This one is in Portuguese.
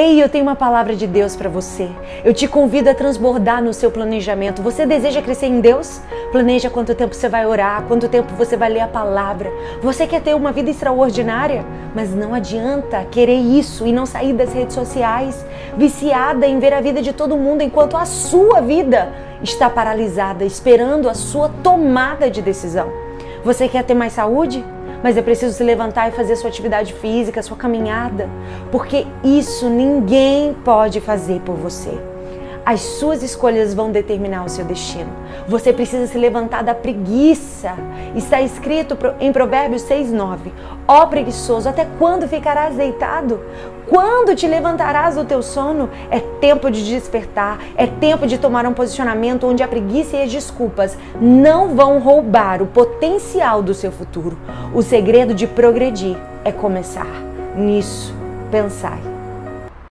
Ei, eu tenho uma palavra de Deus para você. Eu te convido a transbordar no seu planejamento. Você deseja crescer em Deus? Planeja quanto tempo você vai orar, quanto tempo você vai ler a palavra. Você quer ter uma vida extraordinária? Mas não adianta querer isso e não sair das redes sociais, viciada em ver a vida de todo mundo enquanto a sua vida está paralisada, esperando a sua tomada de decisão. Você quer ter mais saúde? Mas é preciso se levantar e fazer sua atividade física, sua caminhada, porque isso ninguém pode fazer por você. As suas escolhas vão determinar o seu destino. Você precisa se levantar da preguiça. Está escrito em Provérbios 6:9. Ó preguiçoso, até quando ficarás deitado? Quando te levantarás do teu sono? É tempo de despertar, é tempo de tomar um posicionamento onde a preguiça e as desculpas não vão roubar o potencial do seu futuro. O segredo de progredir é começar. Nisso, pensar.